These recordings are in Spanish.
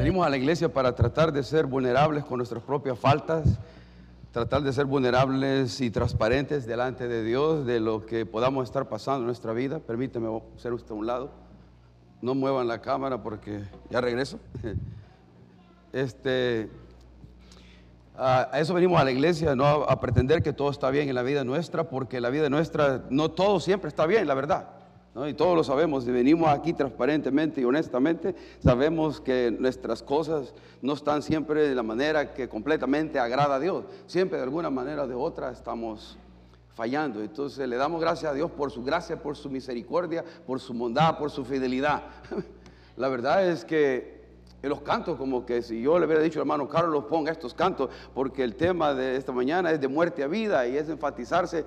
Venimos a la iglesia para tratar de ser vulnerables con nuestras propias faltas, tratar de ser vulnerables y transparentes delante de Dios de lo que podamos estar pasando en nuestra vida. Permíteme ser usted a un lado. No muevan la cámara porque ya regreso. Este, a eso venimos a la iglesia, no a, pretender que todo está bien en la vida nuestra, porque la vida nuestra no todo siempre está bien, la verdad. ¿No? Y todos lo sabemos, y venimos aquí transparentemente y honestamente, sabemos que nuestras cosas no están siempre de la manera que completamente agrada a Dios. Siempre de alguna manera o de otra estamos fallando. Entonces le damos gracias a Dios por su gracia, por su misericordia, por su bondad, por su fidelidad. La verdad es que en los cantos, como que si yo le hubiera dicho hermano Carlos, ponga estos cantos, porque el tema de esta mañana es de muerte a vida y es enfatizarse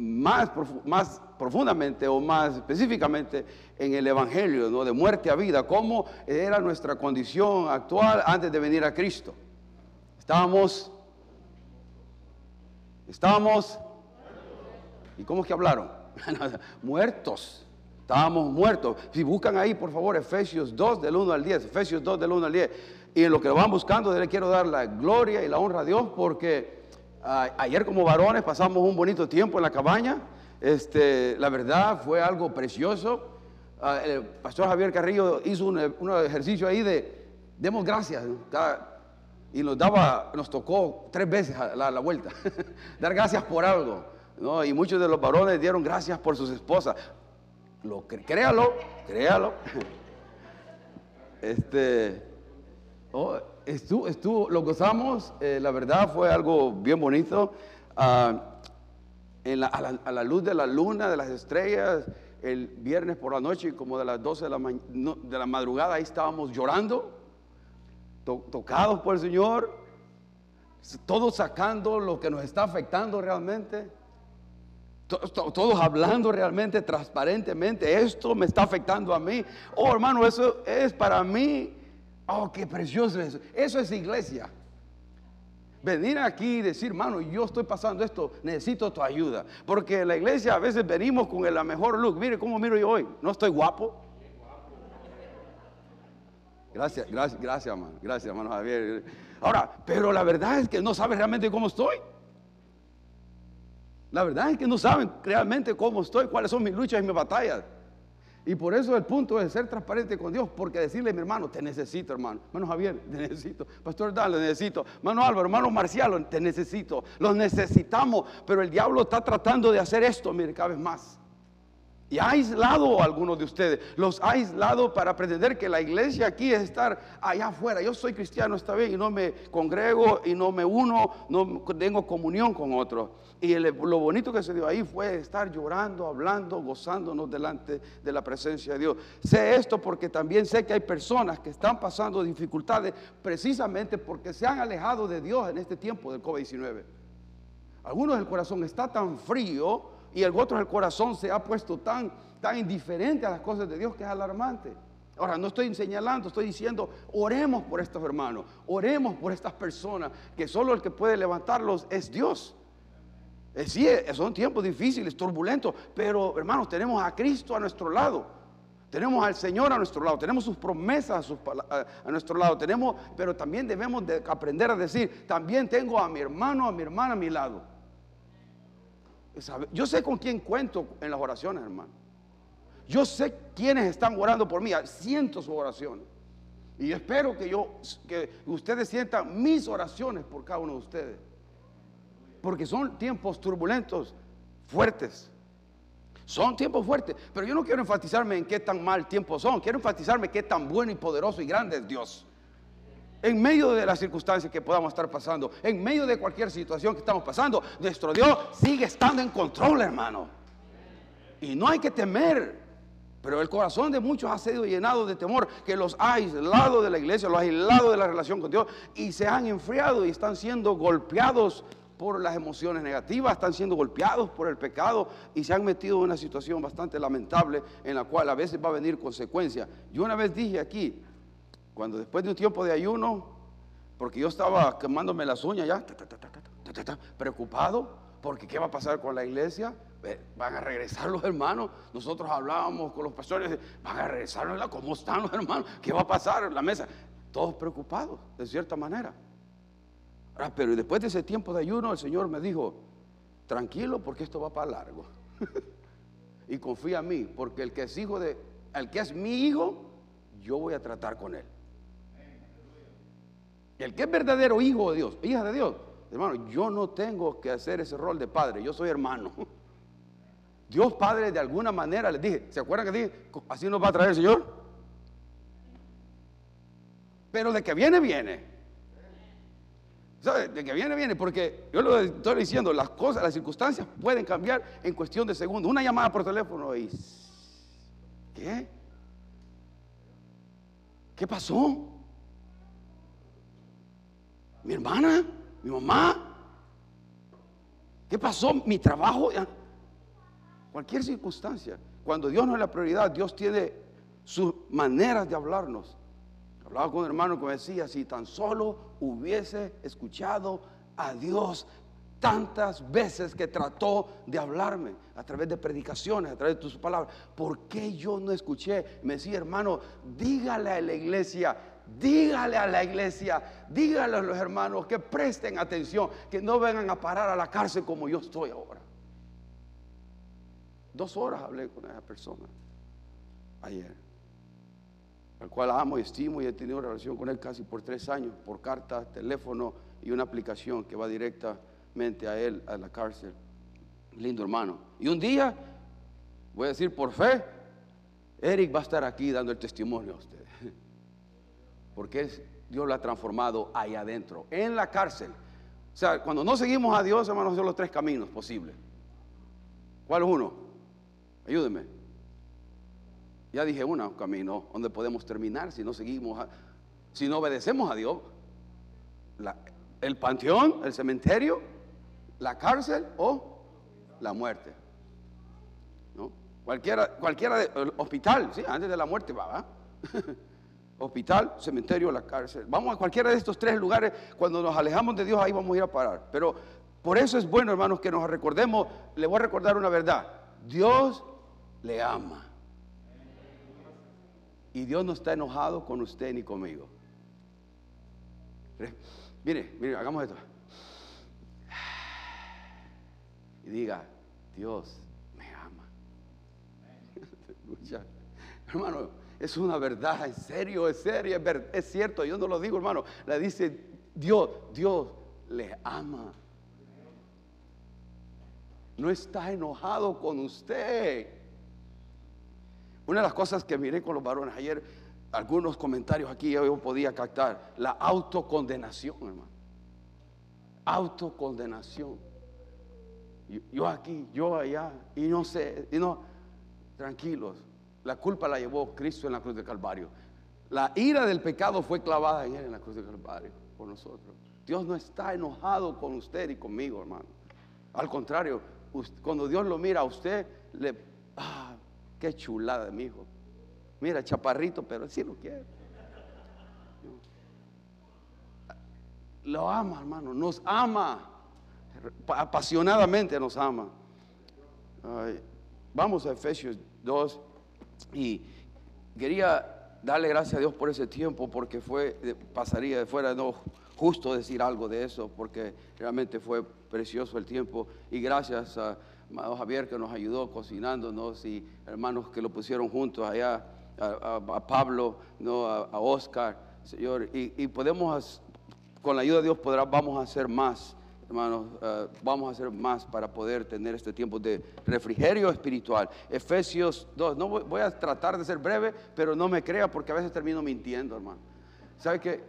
más, más profundamente o más específicamente en el Evangelio, ¿no? de muerte a vida, cómo era nuestra condición actual antes de venir a Cristo. Estábamos, estábamos, ¿y cómo es que hablaron? muertos. Estábamos muertos. Si buscan ahí, por favor, Efesios 2 del 1 al 10, Efesios 2 del 1 al 10. Y en lo que van buscando, le quiero dar la gloria y la honra a Dios porque ayer como varones pasamos un bonito tiempo en la cabaña. Este, la verdad fue algo precioso. Ah, el pastor Javier Carrillo hizo un, ejercicio ahí de demos gracias. y nos daba, nos tocó tres veces la, la vuelta. Dar gracias por algo. ¿no? Y muchos de los varones dieron gracias por sus esposas. Lo, créalo, créalo. Este, oh, estuvo, estuvo, lo gozamos, eh, la verdad fue algo bien bonito. Ah, a, la, luz de la luna, de las estrellas, el viernes por la noche, como de las 12 de la, de la madrugada, ahí estábamos llorando, tocados por el Señor, todos sacando lo que nos está afectando realmente. Todos hablando realmente transparentemente, esto me está afectando a mí. Oh, hermano, eso es para mí Oh, qué precioso eso. Eso es iglesia. Venir aquí y decir, hermano, yo estoy pasando esto, necesito tu ayuda. Porque en la iglesia a veces venimos con la mejor look. Mire cómo miro yo hoy. ¿No estoy guapo? Gracias, gracias, gracias, hermano. Gracias, hermano Javier. Ahora, pero la verdad es que no saben realmente cómo estoy. La verdad es que no saben realmente cómo estoy, cuáles son mis luchas y mis batallas. Y por eso el punto es ser transparente con Dios, porque decirle, mi hermano, te necesito, hermano. Hermano Javier, te necesito. Pastor Dan, le necesito. Hermano Álvaro, hermano Marcial, te necesito. Los necesitamos, pero el diablo está tratando de hacer esto, mire, cada vez más. Y ha aislado a algunos de ustedes, los ha aislado para pretender que la iglesia aquí es estar allá afuera. Yo soy cristiano, está bien, y no me congrego y no me uno, no tengo comunión con otros. Y lo bonito que se dio ahí fue estar llorando, hablando, gozándonos delante de la presencia de Dios. Sé esto porque también sé que hay personas que están pasando dificultades precisamente porque se han alejado de Dios en este tiempo del COVID-19. Algunos el corazón está tan frío y el otro el corazón se ha puesto tan, tan indiferente a las cosas de Dios que es alarmante. Ahora, no estoy señalando, estoy diciendo, oremos por estos hermanos, oremos por estas personas, que solo el que puede levantarlos es Dios. Eh, sí, eh, son tiempos difíciles, turbulentos, pero hermanos, tenemos a Cristo a nuestro lado. Tenemos al Señor a nuestro lado, tenemos sus promesas a, nuestro lado, tenemos, pero también debemos de aprender a decir, también tengo a mi hermano, a mi hermana a mi lado. Yo sé con quién cuento en las oraciones, hermano. Yo sé quiénes están orando por mí, siento sus oraciones. Y espero que yo, que ustedes sientan mis oraciones por cada uno de ustedes. Porque son tiempos turbulentos, fuertes. Son tiempos fuertes. Pero yo no quiero enfatizarme en qué tan mal tiempo son. Quiero enfatizarme en qué tan bueno y poderoso y grande es Dios en medio de las circunstancias que podamos estar pasando, en medio de cualquier situación que estamos pasando, nuestro Dios sigue estando en control, hermano. Y no hay que temer. Pero el corazón de muchos ha sido llenado de temor que los ha aislado de la iglesia, los ha aislado de la relación con Dios y se han enfriado y están siendo golpeados por las emociones negativas, están siendo golpeados por el pecado y se han metido en una situación bastante lamentable en la cual a veces va a venir consecuencia. Yo una vez dije aquí, cuando después de un tiempo de ayuno, porque yo estaba quemándome las uñas ya, preocupado, porque ¿qué va a pasar con la iglesia? Van a regresar los hermanos. Nosotros hablábamos con los pastores, van a regresar, ¿cómo están los hermanos? ¿Qué va a pasar en la mesa? todos preocupados, de cierta manera. pero después de ese tiempo de ayuno, el Señor me dijo, tranquilo porque esto va para largo. y confía en mí, porque el que es hijo de, el que es mi hijo, yo voy a tratar con él. El que es verdadero hijo de Dios, hija de Dios, hermano, yo no tengo que hacer ese rol de padre, yo soy hermano. Dios Padre de alguna manera les dije, ¿se acuerdan que dije, así nos va a traer el Señor? Pero de que viene, viene. ¿Sabe? De que viene, viene, porque yo lo estoy diciendo, las cosas, las circunstancias pueden cambiar en cuestión de segundos. Una llamada por teléfono y... ¿Qué? ¿Qué pasó? ¿Mi hermana? ¿Mi mamá? ¿Qué pasó? ¿Mi trabajo? Cualquier circunstancia. Cuando Dios no es la prioridad, Dios tiene sus maneras de hablarnos. Hablaba con un hermano que me decía, si tan solo hubiese escuchado a Dios tantas veces que trató de hablarme a través de predicaciones, a través de tus palabras, ¿por qué yo no escuché? Me decía, hermano, dígale a la iglesia, dígale a la iglesia, dígale a los hermanos que presten atención, que no vengan a parar a la cárcel como yo estoy ahora. Dos horas hablé con esa persona ayer, al cual amo y estimo y he tenido relación con él casi por tres años, por carta, teléfono y una aplicación que va directamente a él, a la cárcel. Lindo hermano. Y un día, voy a decir por fe, Eric va a estar aquí dando el testimonio a usted. Porque Dios lo ha transformado ahí adentro, en la cárcel. O sea, cuando no seguimos a Dios, hermanos, son los tres caminos posibles. ¿Cuál es uno? Ayúdeme. Ya dije un camino donde podemos terminar si no seguimos, si no obedecemos a Dios. el panteón, el cementerio, la cárcel o la muerte. ¿No? Cualquiera, cualquiera de, hospital, sí, antes de la muerte va, hospital, cementerio, la cárcel. Vamos a cualquiera de estos tres lugares, cuando nos alejamos de Dios, ahí vamos a ir a parar. Pero por eso es bueno, hermanos, que nos recordemos, le voy a recordar una verdad. Dios le ama. Y Dios no está enojado con usted ni conmigo. Mire, mire, hagamos esto. Y diga, Dios me ama. hermano, es una verdad, en serio, es serio, es, es cierto, yo no lo digo, hermano. Le dice Dios, Dios le ama. No está enojado con usted. Una de las cosas que miré con los varones ayer, algunos comentarios aquí yo podía captar, la autocondenación, hermano. Autocondenación. Yo, aquí, yo allá, y no sé, y no, tranquilos, la culpa la llevó Cristo en la cruz del Calvario. La ira del pecado fue clavada en él en la cruz del Calvario por nosotros. Dios no está enojado con usted y conmigo, hermano. Al contrario, cuando Dios lo mira a usted, le, ah, Qué chulada mi hijo. Mira, chaparrito, pero sí lo quiere. Lo ama, hermano, nos ama. Apasionadamente nos ama. vamos a Efesios 2 y quería darle gracias a Dios por ese tiempo porque fue, pasaría de fuera no justo decir algo de eso porque realmente fue precioso el tiempo. Y gracias a Javier que nos ayudó cocinándonos y hermanos que lo pusieron juntos allá, a, Pablo, ¿no? a, Oscar, Señor, y, podemos, con la ayuda de Dios, podrá, vamos a hacer más, hermanos, eh, vamos a hacer más para poder tener este tiempo de refrigerio espiritual. Efesios 2, no voy, a tratar de ser breve, pero no me crea porque a veces termino mintiendo, hermano. ¿Sabe qué?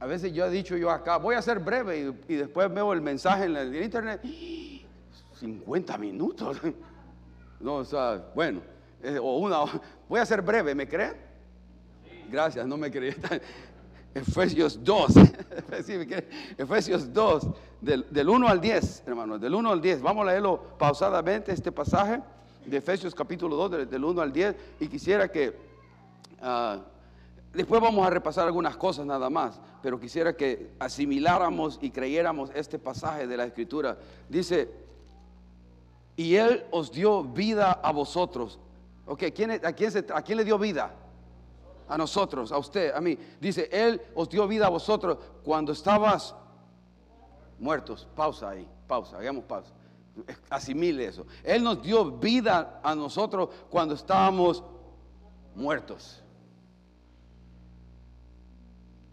A veces yo he dicho yo acá, voy a ser breve y, después veo el mensaje en el internet 50 minutos. No, o sea, bueno, o una, voy a ser breve, ¿me creen? Gracias, no me creen. Efesios 2, Efesios 2, del, del 1 al 10, hermanos, del 1 al 10. Vamos a leerlo pausadamente, este pasaje de Efesios capítulo 2, del, 1 al 10, y quisiera que, ah, después vamos a repasar algunas cosas nada más, pero quisiera que asimiláramos y creyéramos este pasaje de la Escritura. Dice, y Él os dio vida a vosotros. Ok, ¿quién, a, quién ¿a quién le dio vida? A nosotros, a usted, a mí. Dice, Él os dio vida a vosotros cuando estabas muertos. Pausa ahí, pausa, hagamos pausa. Asimile eso. Él nos dio vida a nosotros cuando estábamos muertos.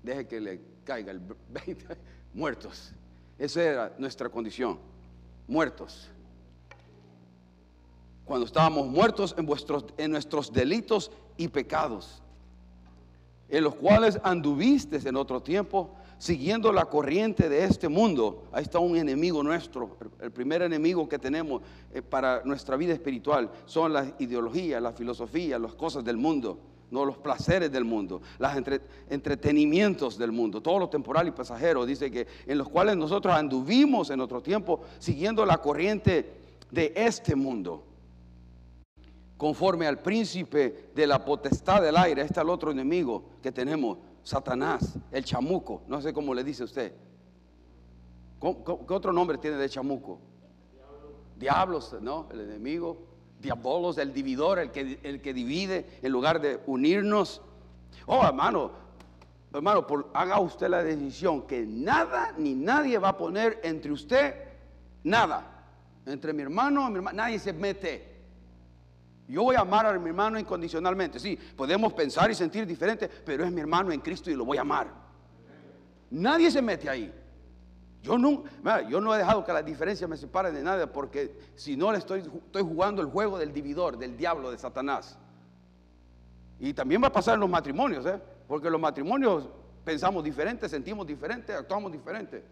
Deje que le caiga el 20. Muertos. Esa era nuestra condición. Muertos. Cuando estábamos muertos en, vuestros, en nuestros delitos y pecados, en los cuales anduviste en otro tiempo, siguiendo la corriente de este mundo. Ahí está un enemigo nuestro. El primer enemigo que tenemos eh, para nuestra vida espiritual son las ideologías, la filosofía, las cosas del mundo no los placeres del mundo, los entretenimientos del mundo, todo lo temporal y pasajero, dice que en los cuales nosotros anduvimos en otro tiempo siguiendo la corriente de este mundo, conforme al príncipe de la potestad del aire, este es el otro enemigo que tenemos, Satanás, el chamuco, no sé cómo le dice usted. ¿Qué otro nombre tiene de chamuco? Diablos, ¿no? El enemigo diabolos, el dividor, el que, el que divide en lugar de unirnos. Oh, hermano, hermano, haga usted la decisión que nada ni nadie va a poner entre usted, nada. Entre mi hermano mi hermano, nadie se mete. Yo voy a amar a mi hermano incondicionalmente. Sí, podemos pensar y sentir diferente, pero es mi hermano en Cristo y lo voy a amar. Nadie se mete ahí. Yo no, yo no he dejado que las diferencias me separen de nada porque si no le estoy, estoy jugando el juego del dividor, del diablo, de Satanás. Y también va a pasar en los matrimonios, ¿eh? porque los matrimonios pensamos diferente, sentimos diferente, actuamos diferente.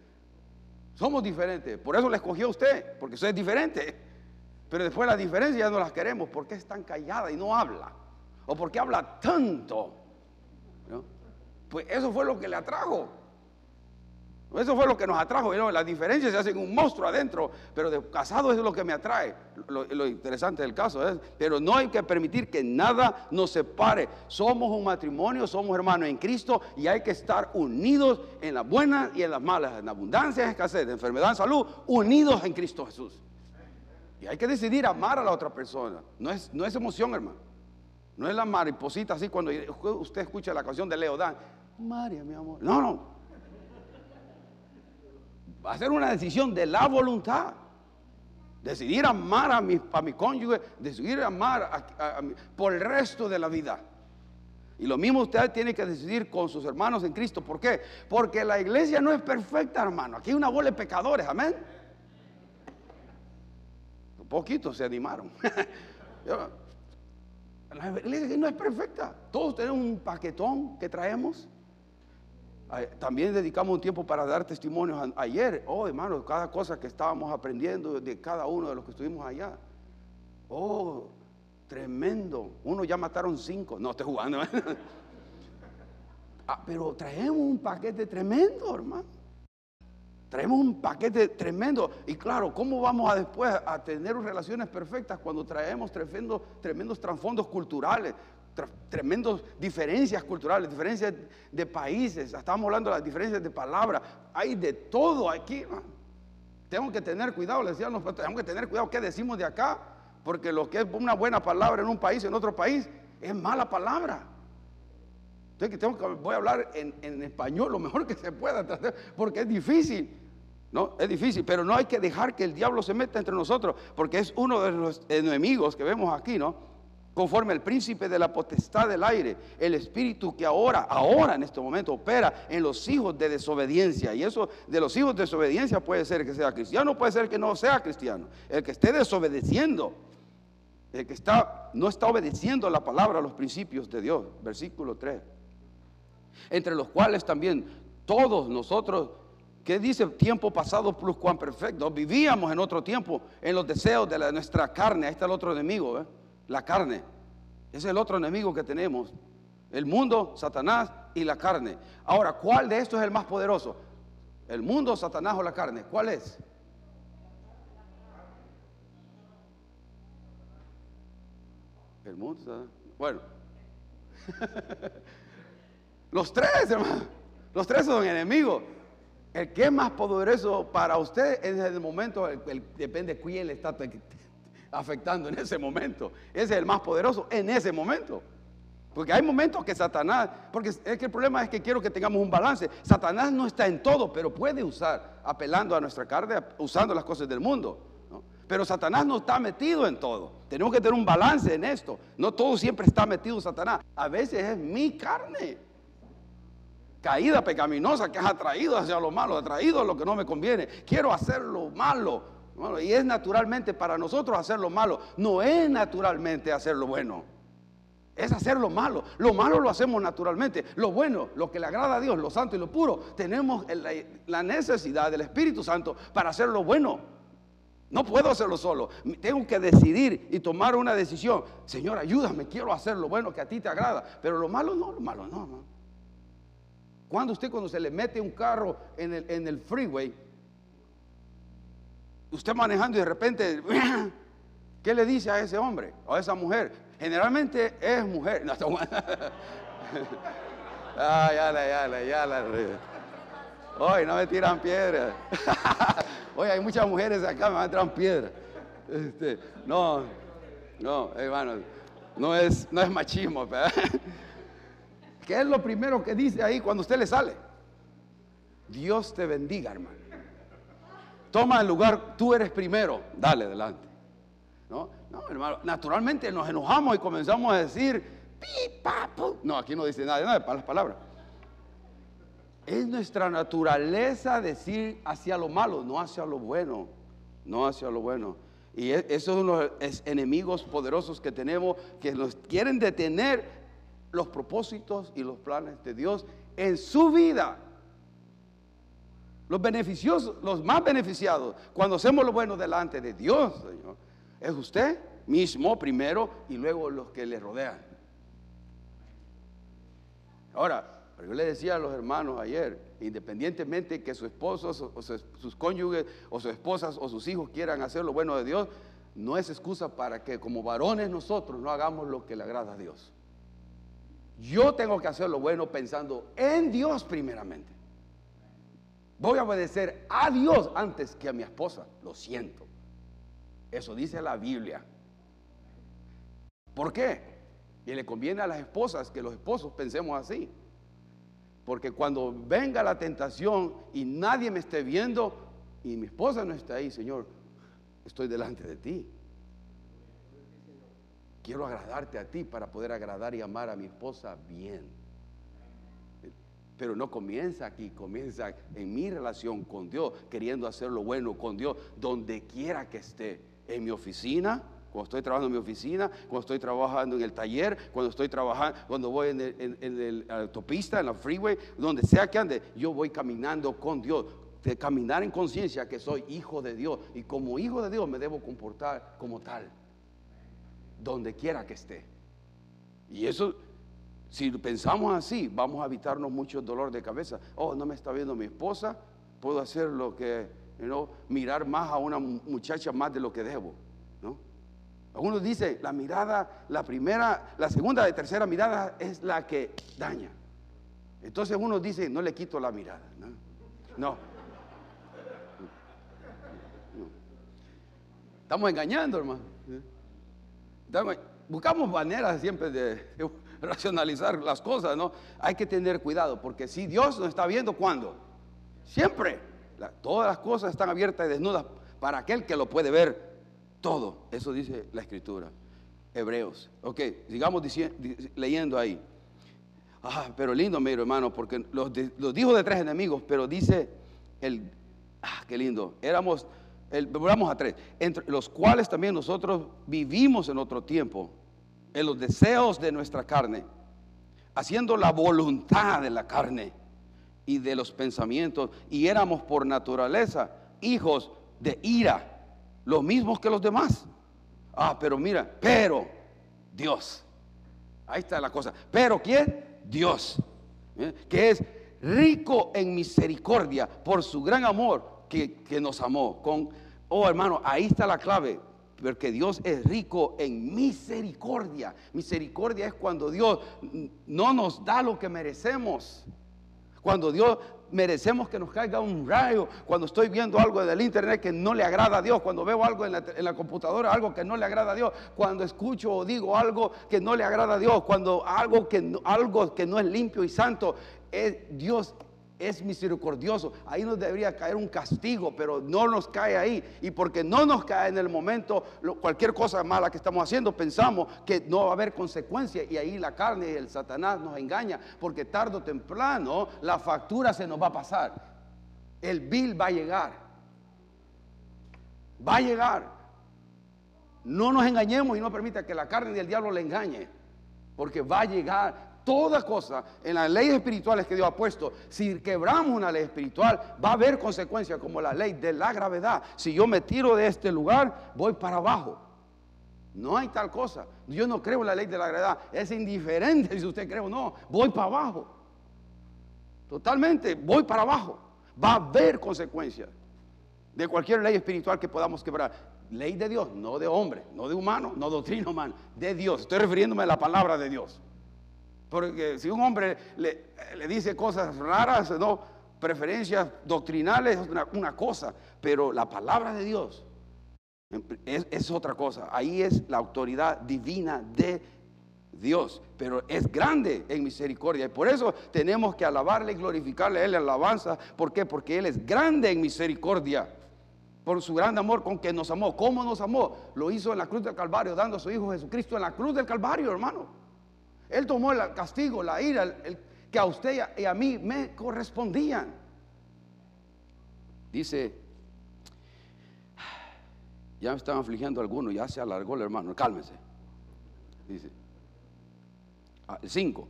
Somos diferentes. Por eso le escogió a usted, porque usted es diferente. Pero después las diferencias ya no las queremos porque es tan callada y no habla. O porque habla tanto. Pues eso fue lo que le atrajo. Eso fue lo que nos atrajo. Las diferencias se hacen un monstruo adentro, pero de casado es lo que me atrae. Lo, interesante del caso es, pero no hay que permitir que nada nos separe. Somos un matrimonio, somos hermanos en Cristo y hay que estar unidos en las buenas y en las malas, en abundancia, escasez, en enfermedad, en salud, unidos en Cristo Jesús. Y hay que decidir amar a la otra persona. No es, no es emoción, hermano. No es la mariposita así cuando usted escucha la canción de Leo Dan. María, mi amor. No, no. Va a ser una decisión de la voluntad. Decidir amar a mi, a mi cónyuge, decidir amar por el resto de la vida. Y lo mismo usted tiene que decidir con sus hermanos en Cristo. ¿Por qué? Porque la iglesia no es perfecta, hermano. Aquí hay una bola de pecadores, amén. Un poquito se animaron. la no es perfecta. Todos tenemos un paquetón que traemos. También dedicamos un tiempo para dar testimonios ayer. Oh, hermano, cada cosa que estábamos aprendiendo de cada uno de los que estuvimos allá. Oh, tremendo. Uno ya mataron cinco. No, estoy jugando. ah, pero traemos un paquete tremendo, hermano. Traemos un paquete tremendo. Y claro, ¿cómo vamos a después a tener relaciones perfectas cuando traemos tremendos, tremendos trasfondos culturales? tremendas diferencias culturales, diferencias de países, estamos hablando de las diferencias de palabras, hay de todo aquí. Tengo que tener cuidado, le decían tenemos que tener cuidado qué decimos de acá, porque lo que es una buena palabra en un país, en otro país, es mala palabra. Entonces tengo que, voy a hablar en, español lo mejor que se pueda, porque es difícil. No, es difícil, pero no hay que dejar que el diablo se meta entre nosotros, porque es uno de los enemigos que vemos aquí, ¿no? conforme el príncipe de la potestad del aire, el espíritu que ahora, ahora en este momento opera en los hijos de desobediencia. Y eso de los hijos de desobediencia puede ser que sea cristiano, puede ser que no sea cristiano. El que esté desobedeciendo, el que está, no está obedeciendo la palabra, los principios de Dios. Versículo 3. Entre los cuales también todos nosotros que dice tiempo pasado plus cuán perfecto. Vivíamos en otro tiempo en los deseos de nuestra carne. Ahí está el otro enemigo. ¿eh? la carne. Ese es el otro enemigo que tenemos. El mundo, Satanás y la carne. Ahora, ¿cuál de estos es el más poderoso? ¿El mundo, Satanás o la carne? ¿Cuál es? El mundo, bueno. Los tres, hermano. Los tres son enemigos. El que es más poderoso para usted en el momento, depende de quién le está afectando en ese momento. Ese es el más poderoso en ese momento. Porque hay momentos que Satanás, porque el problema es que quiero que tengamos un balance. Satanás no está en todo, pero puede usar, apelando a nuestra carne, usando las cosas del mundo. Pero Satanás no está metido en todo. Tenemos que tener un balance en esto. No todo siempre está metido Satanás. A veces es mi carne. Caída pecaminosa que has atraído hacia lo malo, atraído a lo que no me conviene. Quiero hacer lo malo. y es naturalmente para nosotros hacer lo malo. No es naturalmente hacer lo bueno. Es hacer lo malo. Lo malo lo hacemos naturalmente. Lo bueno, lo que le agrada a Dios, lo santo y lo puro, tenemos la necesidad del Espíritu Santo para hacer lo bueno. No puedo hacerlo solo. Tengo que decidir y tomar una decisión. Señor, ayúdame, quiero hacer lo bueno que a ti te agrada. Pero lo malo no, lo malo no, no. Cuando usted cuando se le mete un carro en el, en el freeway, usted manejando y de repente, ¿qué le dice a ese hombre o a esa mujer? Generalmente es mujer. No, ah, ya la, ya la, ya la. Hoy no me tiran piedras. Hoy hay muchas mujeres acá, me van a tirar piedras. Este, no, no, hermano, no es, no es machismo. ¿Qué es lo primero que dice ahí cuando usted le sale? Dios te bendiga, hermano. Toma el lugar, tú eres primero, dale adelante. No, no, hermano, naturalmente nos enojamos y comenzamos a decir, pi, pa, No, aquí no dice nada, nada para las palabras. Es nuestra naturaleza decir hacia lo malo, no hacia lo bueno, no hacia lo bueno. Y e, esos son los enemigos poderosos que tenemos que nos quieren detener los propósitos y los planes de Dios en su vida. Los beneficiosos, los más beneficiados, cuando hacemos lo bueno delante de Dios, Señor, es usted mismo primero y luego los que le rodean. Ahora, yo le decía a los hermanos ayer, independientemente que su esposo o sus cónyuges o sus esposas o sus hijos quieran hacer lo bueno de Dios, no es excusa para que como varones nosotros no hagamos lo que le agrada a Dios. Yo tengo que hacer lo bueno pensando en Dios primeramente. Voy a obedecer a Dios antes que a mi esposa. Lo siento. Eso dice la Biblia. ¿Por qué? Y le conviene a las esposas que los esposos pensemos así. Porque cuando venga la tentación y nadie me esté viendo y mi esposa no está ahí, Señor, estoy delante de ti. Quiero agradarte a ti para poder agradar y amar a mi esposa bien. Pero no comienza aquí, comienza en mi relación con Dios, queriendo hacer lo bueno con Dios, donde quiera que esté, en mi oficina, cuando estoy trabajando en mi oficina, cuando estoy trabajando en el taller, cuando estoy trabajando, cuando voy en, el, la autopista, en la freeway, donde sea que ande, yo voy caminando con Dios. De caminar en conciencia que soy hijo de Dios y como hijo de Dios me debo comportar como tal, donde quiera que esté. Y eso, si pensamos así, vamos a evitarnos mucho dolor de cabeza. Oh, no me está viendo mi esposa, puedo hacer lo que, you mirar más a una muchacha más de lo que debo. Algunos dicen, la mirada, la primera, la segunda y tercera mirada es la que daña. Entonces uno dice, no le quito la mirada. No. Estamos engañando, hermano. Buscamos maneras siempre de, racionalizar las cosas, ¿no? Hay que tener cuidado, porque si Dios nos está viendo, ¿cuándo? Siempre. todas las cosas están abiertas y desnudas para aquel que lo puede ver todo, eso dice la escritura. Hebreos. Ok, sigamos leyendo ahí. Ah, pero lindo, mi hermano, porque los, dijo de tres enemigos, pero dice el, ah, qué lindo, éramos, vamos a tres, entre los cuales también nosotros vivimos en otro tiempo, en los deseos de nuestra carne, haciendo la voluntad de la carne y de los pensamientos, y éramos por naturaleza hijos de ira los mismos que los demás. Ah, pero mira, pero Dios. Ahí está la cosa. Pero ¿quién? Dios. ¿Eh? Que es rico en misericordia por su gran amor que, nos amó. Con, oh hermano, ahí está la clave. Porque Dios es rico en misericordia. Misericordia es cuando Dios no nos da lo que merecemos. Cuando Dios merecemos que nos caiga un rayo cuando estoy viendo algo del internet que no le agrada a Dios, cuando veo algo en la, computadora, algo que no le agrada a Dios, cuando escucho o digo algo que no le agrada a Dios, cuando algo que, algo que no es limpio y santo, es, Dios es misericordioso. Ahí nos debería caer un castigo, pero no nos cae ahí. Y porque no nos cae en el momento, cualquier cosa mala que estamos haciendo, pensamos que no va a haber consecuencia. Y ahí la carne y el Satanás nos engaña, porque tarde o temprano la factura se nos va a pasar. El bill va a llegar. Va a llegar. No nos engañemos y no permita que la carne y el diablo le engañe, porque va a llegar toda cosa en las leyes espirituales que Dios ha puesto, si quebramos una ley espiritual, va a haber consecuencias como la ley de la gravedad. Si yo me tiro de este lugar, voy para abajo. No hay tal cosa. Yo no creo en la ley de la gravedad. Es indiferente si usted cree o no. Voy para abajo. Totalmente, voy para abajo. Va a haber consecuencias de cualquier ley espiritual que podamos quebrar. Ley de Dios, no de hombre, no de humano, no doctrina humana, de Dios. Estoy refiriéndome a la palabra de Dios. Porque si un hombre le, dice cosas raras, no, preferencias doctrinales es una, cosa, pero la palabra de Dios es, otra cosa. Ahí es la autoridad divina de Dios, pero es grande en misericordia. Y por eso tenemos que alabarle y glorificarle a Él alabanza. ¿Por qué? Porque Él es grande en misericordia. Por su gran amor con que nos amó. ¿Cómo nos amó? Lo hizo en la cruz del Calvario, dando a su Hijo Jesucristo en la cruz del Calvario, hermano. Él tomó el castigo, la ira, el, que a usted y a mí me correspondían. Dice, ya me están afligiendo algunos, ya se alargó el hermano, cálmese. Dice, 5,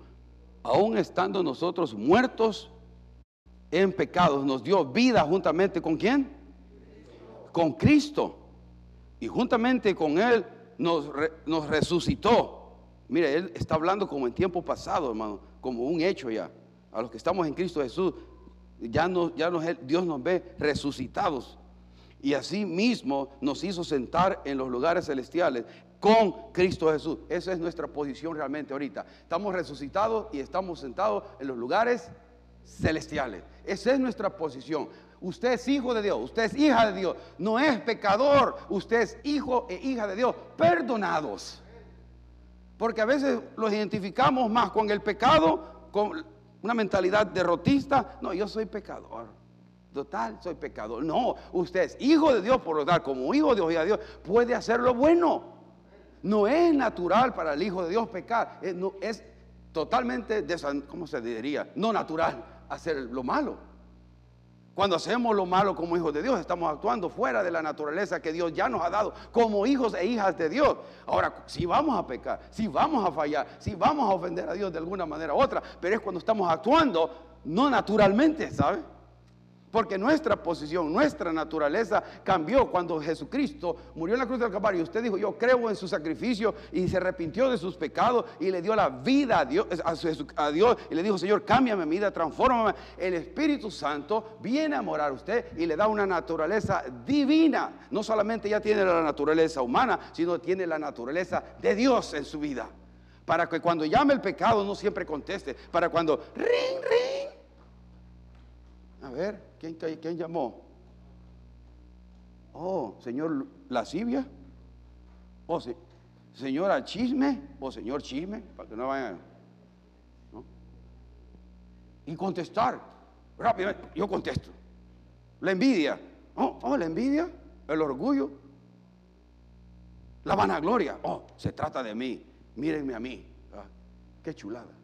ah, aún estando nosotros muertos en pecados, nos dio vida juntamente con quién? Con Cristo. Y juntamente con Él nos, nos resucitó Mire, él está hablando como en tiempo pasado, hermano, como un hecho ya. A los que estamos en Cristo Jesús, ya, no, ya Dios nos ve resucitados. Y así mismo nos hizo sentar en los lugares celestiales con Cristo Jesús. Esa es nuestra posición realmente ahorita. Estamos resucitados y estamos sentados en los lugares celestiales. Esa es nuestra posición. Usted es hijo de Dios, usted es hija de Dios, no es pecador, usted es hijo e hija de Dios, perdonados. Porque a veces los identificamos más con el pecado, con una mentalidad derrotista. No, yo soy pecador. Total, soy pecador. No, usted es hijo de Dios, por lo tanto, como hijo de Dios y a Dios, puede hacer lo bueno. No es natural para el hijo de Dios pecar. Es, no, es totalmente, ¿cómo se diría? No natural hacer lo malo. Cuando hacemos lo malo como hijos de Dios, estamos actuando fuera de la naturaleza que Dios ya nos ha dado como hijos e hijas de Dios. Ahora, si vamos a pecar, si vamos a fallar, si vamos a ofender a Dios de alguna manera u otra, pero es cuando estamos actuando no naturalmente, ¿sabe? Porque nuestra posición, nuestra naturaleza cambió cuando Jesucristo murió en la cruz del Calvario. Usted dijo, yo creo en su sacrificio y se arrepintió de sus pecados y le dio la vida a Dios, y le dijo, Señor, cámbiame mi vida, transfórmame. El Espíritu Santo viene a morar a usted y le da una naturaleza divina. No solamente ya tiene la naturaleza humana, sino tiene la naturaleza de Dios en su vida. Para que cuando llame el pecado no siempre conteste. Para cuando ring, ring. A ver, ¿Quién, llamó? Oh, señor lascivia. Oh, señora chisme. O señor chisme. Para que no vayan. Y contestar. Rápidamente. Yo contesto. La envidia. Oh, oh, la envidia. El orgullo. La vanagloria. Oh, se trata de mí. Mírenme a mí. Ah, qué chulada.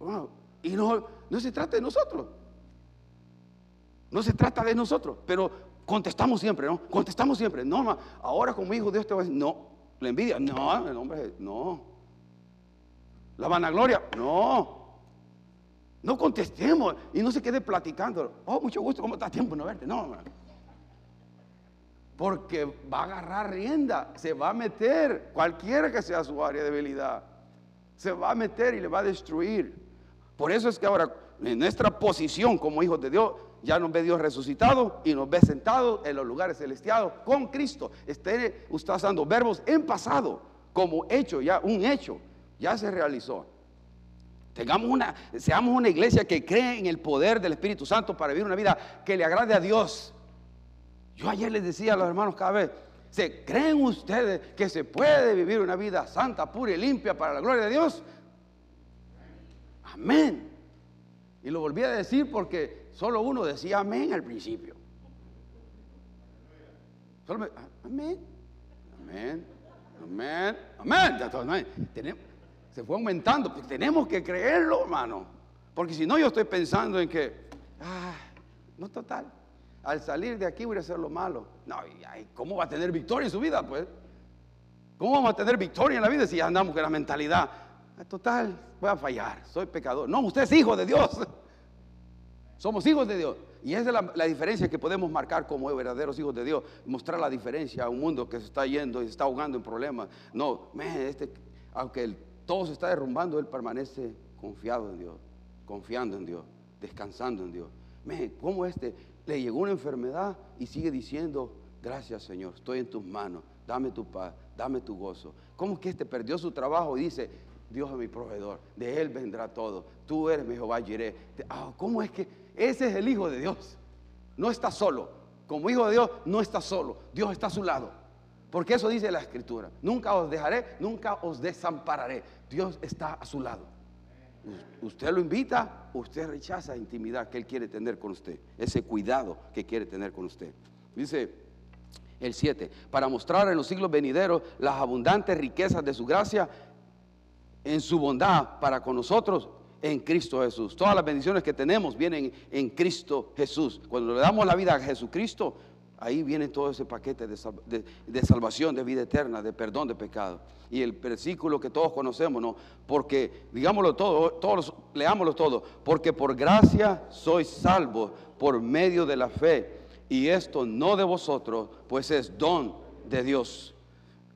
¿no? Y no, no se trata de nosotros. No se trata de nosotros. Pero contestamos siempre, ¿no? Contestamos siempre. No, ahora como hijo de Dios te voy a decir, no. La envidia, no. El hombre, no. La vanagloria, no. No contestemos y no se quede platicando. Oh, mucho gusto, ¿cómo está tiempo no verte? No, porque va a agarrar rienda, se va a meter, cualquiera que sea su área de debilidad, se va a meter y le va a destruir. Por eso es que ahora, en nuestra posición como hijos de Dios, ya nos ve Dios resucitado y nos ve sentados en los lugares celestiales con Cristo. Este, usted está dando verbos en pasado, como hecho, ya un hecho, ya se realizó. Tengamos una, seamos una iglesia que cree en el poder del Espíritu Santo para vivir una vida que le agrade a Dios. Yo ayer les decía a los hermanos cada vez, ¿se creen ustedes que se puede vivir una vida santa, pura y limpia para la gloria de Dios? Amén. Y lo volví a decir porque solo uno decía amén al principio. amén, amén, amén, amén. se fue aumentando. Pues tenemos que creerlo, hermano. Porque si no, yo estoy pensando en que, ah, no total. Al salir de aquí voy a hacer lo malo. No, ¿cómo va a tener victoria en su vida? Pues, ¿cómo vamos a tener victoria en la vida si andamos con la mentalidad? Ah, total, voy a fallar, soy pecador. No, usted es hijo de Dios. Somos hijos de Dios. Y esa es la, diferencia que podemos marcar como verdaderos hijos de Dios. Mostrar la diferencia a un mundo que se está yendo y se está ahogando en problemas. No, este, aunque todo se está derrumbando, Él permanece confiado en Dios, confiando en Dios, descansando en Dios. Me, ¿Cómo este le llegó una enfermedad y sigue diciendo, gracias Señor, estoy en tus manos, dame tu paz, dame tu gozo? ¿Cómo que este perdió su trabajo y dice, Dios es mi proveedor, de Él vendrá todo. Tú eres mi Jehová Jireh. Ah, ¿Cómo es que ese es el Hijo de Dios? No está solo. Como Hijo de Dios, no está solo. Dios está a su lado. Porque eso dice la Escritura. Nunca os dejaré, nunca os desampararé. Dios está a su lado. Usted lo invita, usted rechaza la intimidad que Él quiere tener con usted. Ese cuidado que quiere tener con usted. Dice el 7, para mostrar en los siglos venideros las abundantes riquezas de su gracia en su bondad para con nosotros en Cristo Jesús. Todas las bendiciones que tenemos vienen en Cristo Jesús. Cuando le damos la vida a Jesucristo, ahí viene todo ese paquete de, salvación, de vida eterna, de perdón de pecado. Y el versículo que todos conocemos, ¿no? Porque, digámoslo todo, todos, leámoslo todo, porque por gracia sois salvos por medio de la fe. Y esto no de vosotros, pues es don de Dios.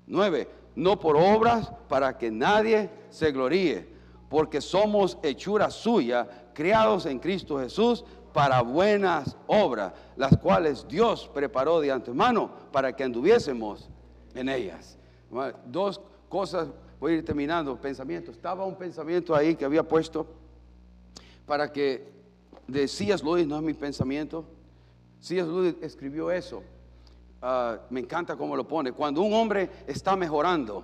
9 no por obras para que nadie se gloríe, porque somos hechura suya, creados en Cristo Jesús para buenas obras, las cuales Dios preparó de antemano para que anduviésemos en ellas. Dos cosas, voy a ir terminando, pensamiento. Estaba un pensamiento ahí que había puesto para que decías Luis, no es mi pensamiento. C.S. Luis escribió eso Ah, me encanta cómo lo pone, cuando un hombre está mejorando,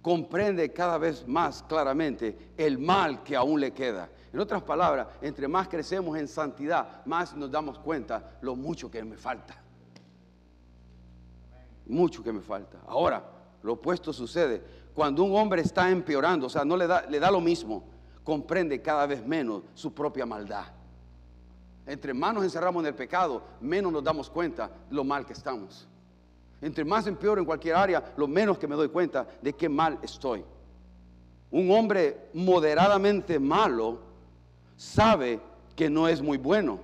comprende cada vez más claramente el mal que aún le queda. En otras palabras, entre más crecemos en santidad, más nos damos cuenta lo mucho que me falta. Mucho que me falta. Ahora, lo opuesto sucede. Cuando un hombre está empeorando, o sea, no le da, le da lo mismo, comprende cada vez menos su propia maldad. Entre más nos encerramos en el pecado, menos nos damos cuenta lo mal que estamos. Entre más empeoro en cualquier área, lo menos que me doy cuenta de qué mal estoy. Un hombre moderadamente malo sabe que no es muy bueno.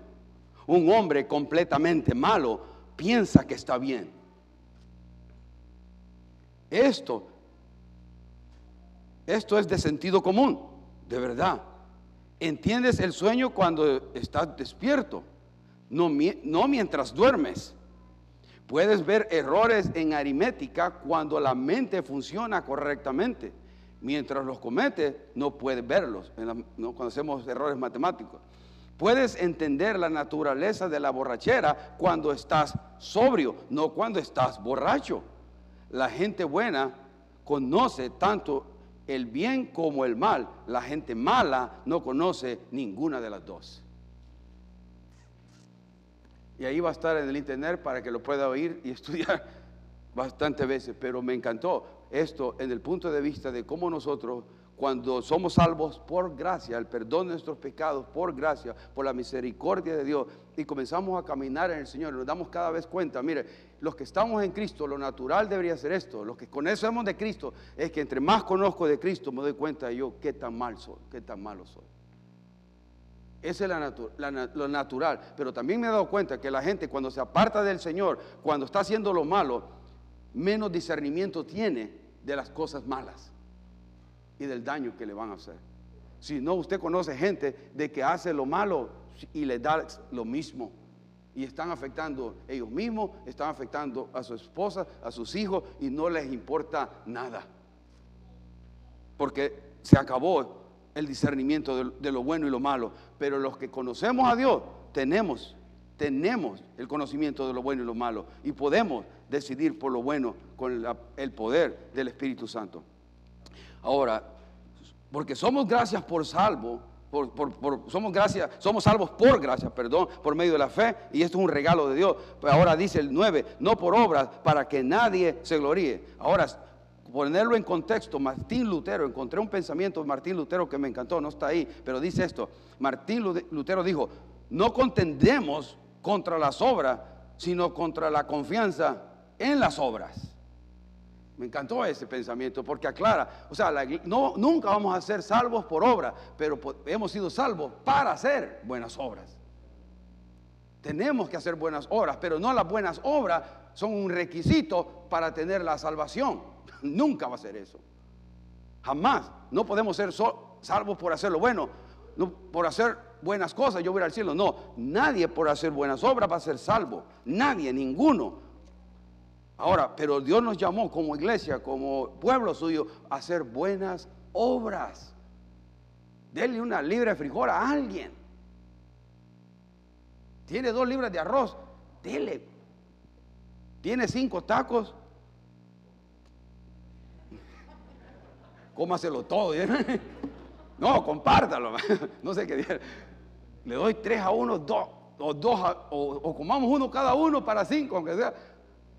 Un hombre completamente malo piensa que está bien. Esto, esto es de sentido común, de verdad. Entiendes el sueño cuando estás despierto, no, no mientras duermes. Puedes ver errores en aritmética cuando la mente funciona correctamente. Mientras los cometes, no puedes verlos no, cuando hacemos errores matemáticos. Puedes entender la naturaleza de la borrachera cuando estás sobrio, no cuando estás borracho. La gente buena conoce tanto el bien como el mal. La gente mala no conoce ninguna de las dos. Y ahí va a estar en el internet para que lo pueda oír y estudiar bastantes veces. Pero me encantó esto en el punto de vista de cómo nosotros cuando somos salvos por gracia, el perdón de nuestros pecados, por gracia, por la misericordia de Dios, y comenzamos a caminar en el Señor, nos damos cada vez cuenta, mire, los que estamos en Cristo, lo natural debería ser esto, los que conocemos de Cristo, es que entre más conozco de Cristo, me doy cuenta de yo qué tan mal soy, qué tan malo soy. Esa es lo natural. Pero también me he dado cuenta que la gente cuando se aparta del Señor, cuando está haciendo lo malo, menos discernimiento tiene de las cosas malas y del daño que le van a hacer. Si no, usted conoce gente de que hace lo malo y le da lo mismo. Y están afectando ellos mismos, están afectando a su esposa, a sus hijos y no les importa nada. Porque se acabó el discernimiento de, lo bueno y lo malo, pero los que conocemos a Dios tenemos, tenemos el conocimiento de lo bueno y lo malo y podemos decidir por lo bueno con el poder del Espíritu Santo. Ahora, porque somos gracias por salvo, por, somos, gracias, somos salvos por gracia, perdón, por medio de la fe, y esto es un regalo de Dios. Ahora dice el 9, no por obras, para que nadie se gloríe. Ahora, ponerlo en contexto, Martín Lutero, encontré un pensamiento de Martín Lutero que me encantó, no está ahí, pero dice esto, Martín Lu- Lutero dijo, no contendemos contra las obras, sino contra la confianza en las obras. Me encantó ese pensamiento porque aclara, o sea, nunca vamos a ser salvos por obra, pero hemos sido salvos para hacer buenas obras. Tenemos que hacer buenas obras, pero no las buenas obras son un requisito para tener la salvación. nunca va a ser eso. Jamás. No podemos ser salvos por hacer lo bueno, no, por hacer buenas cosas, yo voy al cielo. No, nadie por hacer buenas obras va a ser salvo. Nadie, ninguno. Ahora, pero Dios nos llamó como iglesia, como pueblo suyo, a hacer buenas obras. Denle una libra de frijol a alguien. Tiene dos libras de arroz, dele. Tiene cinco tacos, cómaselo todo. ¿eh? No, compártalo. No sé qué dire. Le doy tres a uno, dos, o dos, a- o comamos uno cada uno para cinco, aunque sea.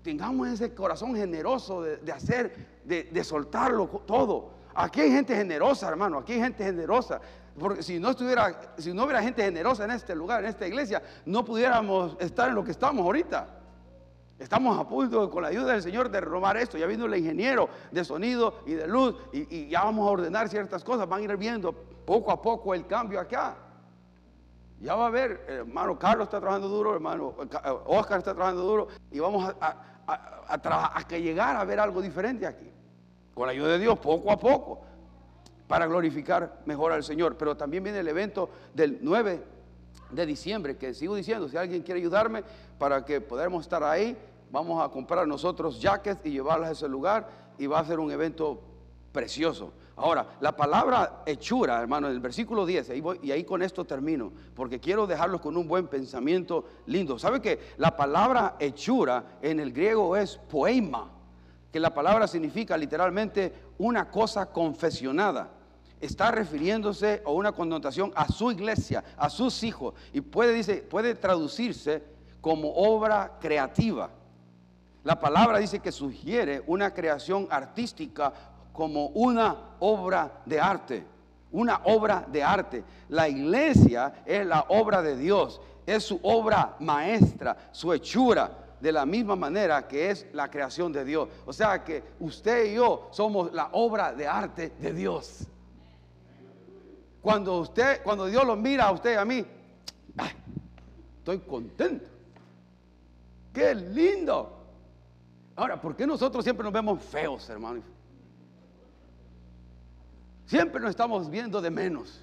Tengamos ese corazón generoso de, hacer, de, soltarlo todo. Aquí hay gente generosa, hermano. Aquí hay gente generosa. Porque si no estuviera, si no hubiera gente generosa en este lugar, en esta iglesia, no pudiéramos estar en lo que estamos ahorita. Estamos a punto, con la ayuda del Señor, de robar esto. Ya vino el ingeniero de sonido y de luz y, ya vamos a ordenar ciertas cosas. Van a ir viendo poco a poco el cambio acá. Ya va a ver, hermano Carlos está trabajando duro, hermano Ca- Oscar está trabajando duro y vamos a- a- a que llegar a ver algo diferente aquí. Con la ayuda de Dios, poco a poco, para glorificar mejor al Señor. Pero también viene el evento del 9 de diciembre, que sigo diciendo, si alguien quiere ayudarme para que podamos estar ahí, vamos a comprar nosotros jackets y llevarlas a ese lugar y va a ser un evento precioso. Ahora, la palabra hechura, hermano, en el versículo 10, ahí voy- y ahí con esto termino, porque quiero dejarlos con un buen pensamiento lindo. ¿Sabe que la palabra hechura en el griego es poema? Que la palabra significa literalmente una cosa confesionada está refiriéndose a una connotación a su iglesia, a sus hijos, y puede, dice, puede traducirse como obra creativa. La palabra dice que sugiere una creación artística como una obra de arte, una obra de arte. La iglesia es la obra de Dios, es su obra maestra, su hechura, de la misma manera que es la creación de Dios. O sea que usted y yo somos la obra de arte de Dios. Cuando usted, cuando Dios lo mira a usted y a mí, estoy contento. Qué lindo. Ahora, ¿por qué nosotros siempre nos vemos feos, hermano? Siempre nos estamos viendo de menos.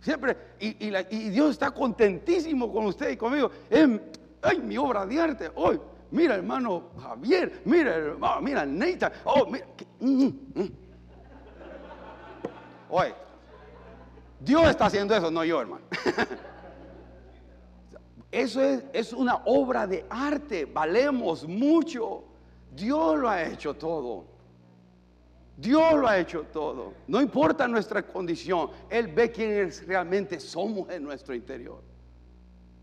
Siempre, y, Dios está contentísimo con usted y conmigo. Em, ay, mi obra de arte. Hoy, mira, hermano Javier, mira, hermano, mira, Neita. Oh, mira. mm, mm, mm. Oye, Dios está haciendo eso, no yo, hermano. Eso es, es una obra de arte, valemos mucho. Dios lo ha hecho todo. Dios lo ha hecho todo. No importa nuestra condición, Él ve quién es realmente somos en nuestro interior.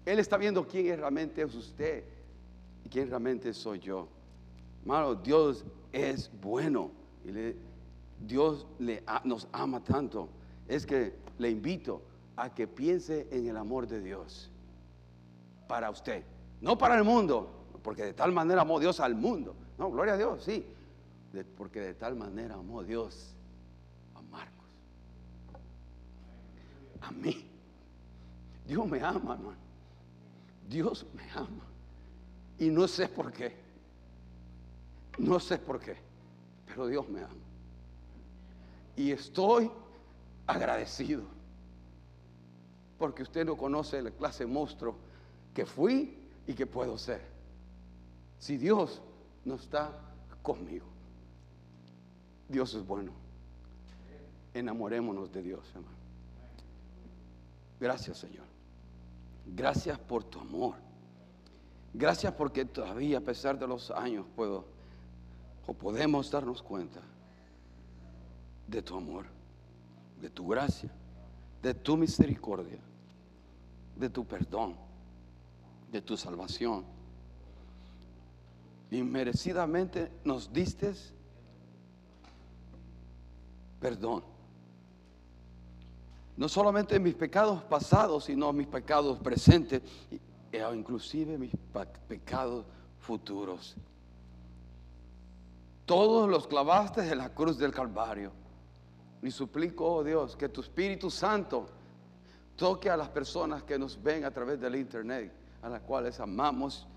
Él está viendo quién realmente es usted y quién realmente soy yo. Hermano, Dios es bueno y Dios nos ama tanto. Es que le invito a que piense en el amor de Dios para usted, no para el mundo, porque de tal manera amó Dios al mundo. No, gloria a Dios, sí, porque de tal manera amó Dios a Marcos, a mí. Dios me ama, hermano. Dios me ama. Y no sé por qué. No sé por qué, pero Dios me ama. Y estoy agradecido. Porque usted no conoce la clase monstruo que fui y que puedo ser. Si Dios no está conmigo. Dios es bueno. enamorémonos de Dios, hermano. Gracias, Señor. Gracias por tu amor. Gracias porque todavía, a pesar de los años, puedo o podemos darnos cuenta de tu amor, de tu gracia, de tu misericordia, de tu perdón, de tu salvación. Inmerecidamente nos diste perdón. No solamente mis pecados pasados, sino mis pecados presentes e inclusive mis pecados futuros. Todos los clavaste en la cruz del Calvario. Y suplico, oh Dios, que tu Espíritu Santo toque a las personas que nos ven a través del Internet, a las cuales amamos,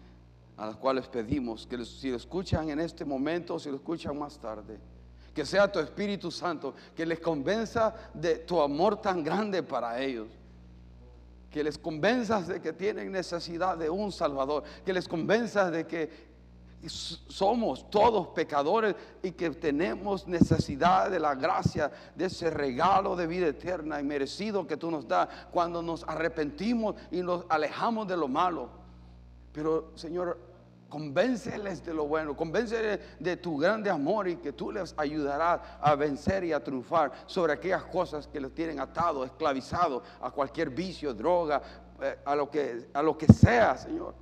a las cuales pedimos que si lo escuchan en este momento o si lo escuchan más tarde, que sea tu Espíritu Santo, que les convenza de tu amor tan grande para ellos. Que les convenzas de que tienen necesidad de un Salvador. Que les convenzas de que somos todos pecadores y que tenemos necesidad de la gracia, de ese regalo de vida eterna y merecido que tú nos das cuando nos arrepentimos y nos alejamos de lo malo. Pero Señor, convénceles de lo bueno, convénceles de tu grande amor y que tú les ayudarás a vencer y a triunfar sobre aquellas cosas que les tienen atado, esclavizado a cualquier vicio, droga, eh, a, lo que, a lo que sea, Señor.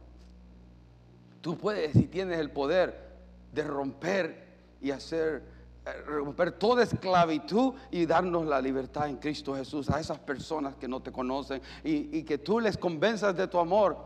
Tú puedes, si tienes el poder de romper y hacer, eh, romper toda esclavitud y darnos la libertad en Cristo Jesús a esas personas que no te conocen y, y que tú les convenzas de tu amor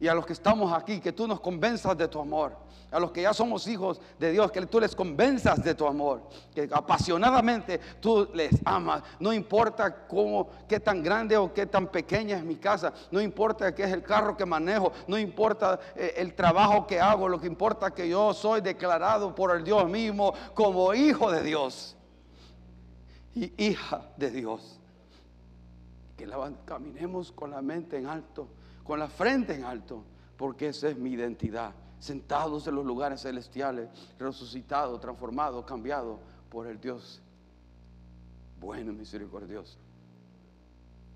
y a los que estamos aquí, que tú nos convenzas de tu amor. A los que ya somos hijos de Dios, que tú les convenzas de tu amor. Que apasionadamente tú les amas. No importa cómo, qué tan grande o qué tan pequeña es mi casa. No importa qué es el carro que manejo. No importa eh, el trabajo que hago. Lo que importa es que yo soy declarado por el Dios mismo como hijo de Dios. Y hija de Dios. Que caminemos con la mente en alto con la frente en alto, porque esa es mi identidad. Sentados en los lugares celestiales, resucitado, transformado, cambiado por el Dios bueno y misericordioso,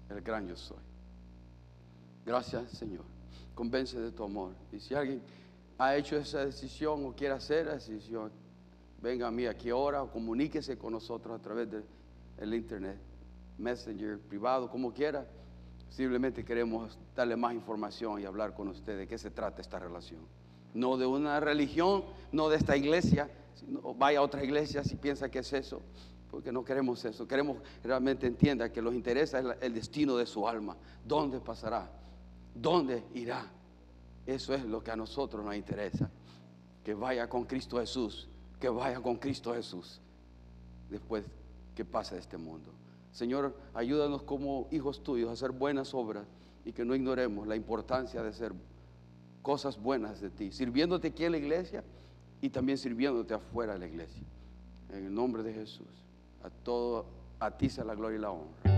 el gran yo soy. Gracias, Señor. Convence de tu amor. Y si alguien ha hecho esa decisión o quiere hacer esa decisión, venga a mí aquí ahora o comuníquese con nosotros a través del internet, messenger, privado, como quiera. Simplemente queremos darle más información y hablar con ustedes de qué se trata esta relación. No de una religión, no de esta iglesia. vaya a otra iglesia si piensa que es eso, porque no queremos eso. Queremos realmente entienda que los interesa el destino de su alma. ¿Dónde pasará? ¿Dónde irá? Eso es lo que a nosotros nos interesa. Que vaya con Cristo Jesús, que vaya con Cristo Jesús después que pase este mundo. Señor, ayúdanos como hijos tuyos a hacer buenas obras y que no ignoremos la importancia de hacer cosas buenas de ti, sirviéndote aquí en la iglesia y también sirviéndote afuera de la iglesia. En el nombre de Jesús, a todo, a ti sea la gloria y la honra.